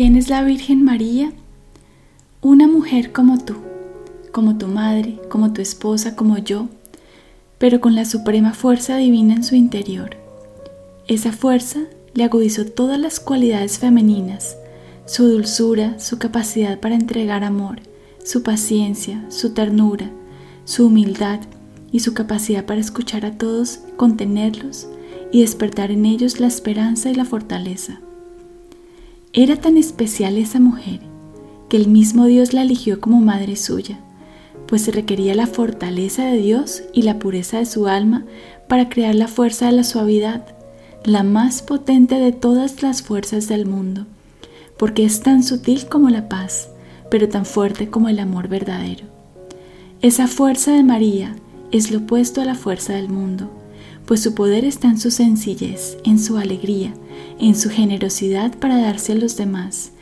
¿Quién es la Virgen María? Una mujer como tú, como tu madre, como tu esposa, como yo, pero con la suprema fuerza divina en su interior. Esa fuerza le agudizó todas las cualidades femeninas, su dulzura, su capacidad para entregar amor, su paciencia, su ternura, su humildad y su capacidad para escuchar a todos, contenerlos y despertar en ellos la esperanza y la fortaleza. Era tan especial esa mujer que el mismo Dios la eligió como madre suya, pues se requería la fortaleza de Dios y la pureza de su alma para crear la fuerza de la suavidad, la más potente de todas las fuerzas del mundo, porque es tan sutil como la paz, pero tan fuerte como el amor verdadero. Esa fuerza de María es lo opuesto a la fuerza del mundo, pues su poder está en su sencillez, en su alegría, en su generosidad para darse a los demás,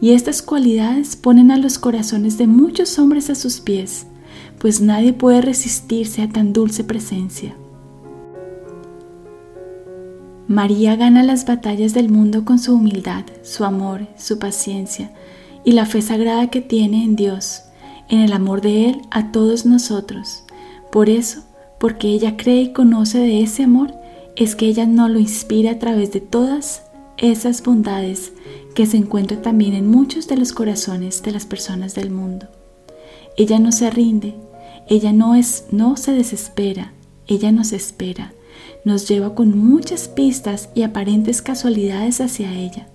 y estas cualidades ponen a los corazones de muchos hombres a sus pies, pues nadie puede resistirse a tan dulce presencia. María gana las batallas del mundo con su humildad, su amor, su paciencia y la fe sagrada que tiene en Dios, en el amor de Él a todos nosotros. Por eso, porque ella cree y conoce de ese amor, es que ella no lo inspira a través de todas esas bondades que se encuentran también en muchos de los corazones de las personas del mundo. Ella no se rinde, ella no es no se desespera, ella nos espera, nos lleva con muchas pistas y aparentes casualidades hacia ella.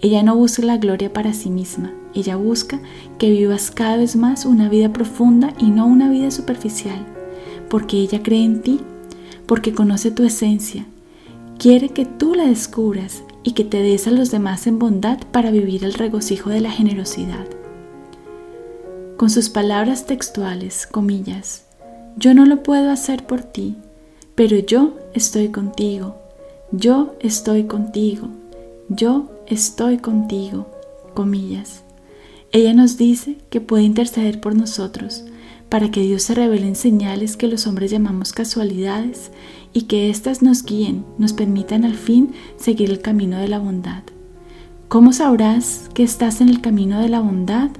Ella no busca la gloria para sí misma, ella busca que vivas cada vez más una vida profunda y no una vida superficial, porque ella cree en ti, porque conoce tu esencia, quiere que tú la descubras y que te des a los demás en bondad para vivir el regocijo de la generosidad. Con sus palabras textuales, comillas, yo no lo puedo hacer por ti, pero yo estoy contigo, yo estoy contigo, yo estoy contigo, comillas. Ella nos dice que puede interceder por nosotros, para que Dios se revele en señales que los hombres llamamos casualidades y que éstas nos guíen, nos permitan al fin seguir el camino de la bondad. ¿Cómo sabrás que estás en el camino de la bondad?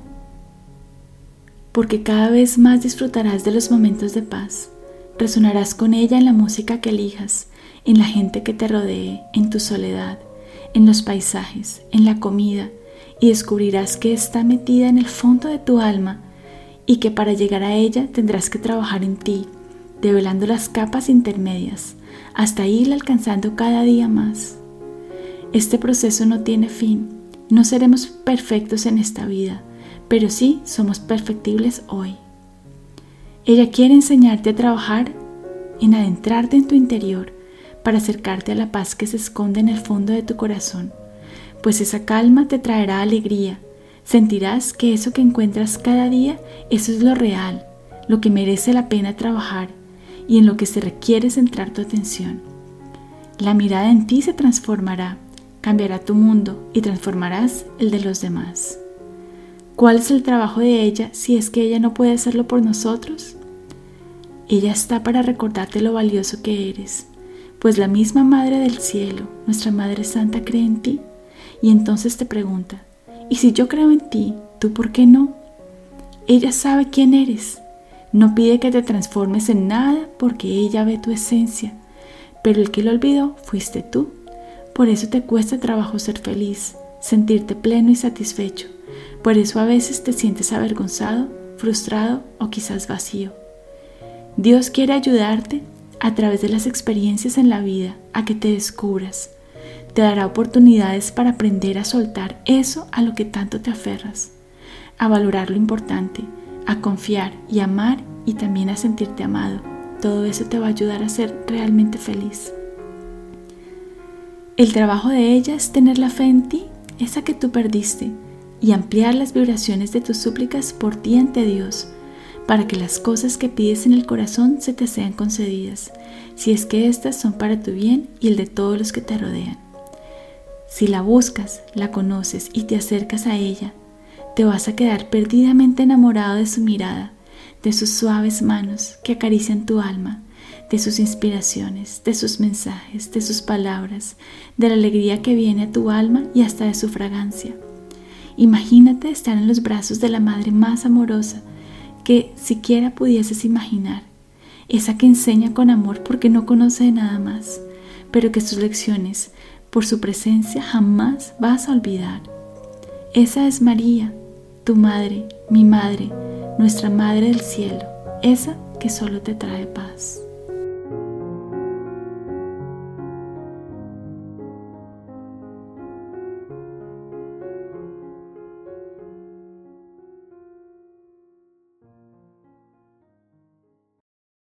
Porque cada vez más disfrutarás de los momentos de paz, resonarás con ella en la música que elijas, en la gente que te rodee, en tu soledad, en los paisajes, en la comida, y descubrirás que está metida en el fondo de tu alma y que para llegar a ella tendrás que trabajar en ti, develando las capas intermedias, hasta ir alcanzando cada día más. Este proceso no tiene fin, no seremos perfectos en esta vida, pero sí somos perfectibles hoy. Ella quiere enseñarte a trabajar en adentrarte en tu interior para acercarte a la paz que se esconde en el fondo de tu corazón, pues esa calma te traerá alegría, Sentirás que eso que encuentras cada día, eso es lo real, lo que merece la pena trabajar y en lo que se requiere centrar tu atención. La mirada en ti se transformará, cambiará tu mundo y transformarás el de los demás. ¿Cuál es el trabajo de ella si es que ella no puede hacerlo por nosotros? Ella está para recordarte lo valioso que eres, pues la misma Madre del Cielo, nuestra Madre Santa, cree en ti y entonces te pregunta, y si yo creo en ti, ¿tú por qué no? Ella sabe quién eres. No pide que te transformes en nada porque ella ve tu esencia. Pero el que lo olvidó fuiste tú. Por eso te cuesta trabajo ser feliz, sentirte pleno y satisfecho. Por eso a veces te sientes avergonzado, frustrado o quizás vacío. Dios quiere ayudarte a través de las experiencias en la vida a que te descubras te dará oportunidades para aprender a soltar eso a lo que tanto te aferras, a valorar lo importante, a confiar y amar y también a sentirte amado. Todo eso te va a ayudar a ser realmente feliz. El trabajo de ella es tener la fe en ti, esa que tú perdiste, y ampliar las vibraciones de tus súplicas por ti ante Dios, para que las cosas que pides en el corazón se te sean concedidas, si es que éstas son para tu bien y el de todos los que te rodean. Si la buscas, la conoces y te acercas a ella, te vas a quedar perdidamente enamorado de su mirada, de sus suaves manos que acarician tu alma, de sus inspiraciones, de sus mensajes, de sus palabras, de la alegría que viene a tu alma y hasta de su fragancia. Imagínate estar en los brazos de la madre más amorosa que siquiera pudieses imaginar, esa que enseña con amor porque no conoce nada más, pero que sus lecciones, por su presencia, jamás vas a olvidar. Esa es María, tu madre, mi madre, nuestra Madre del Cielo, esa que solo te trae paz.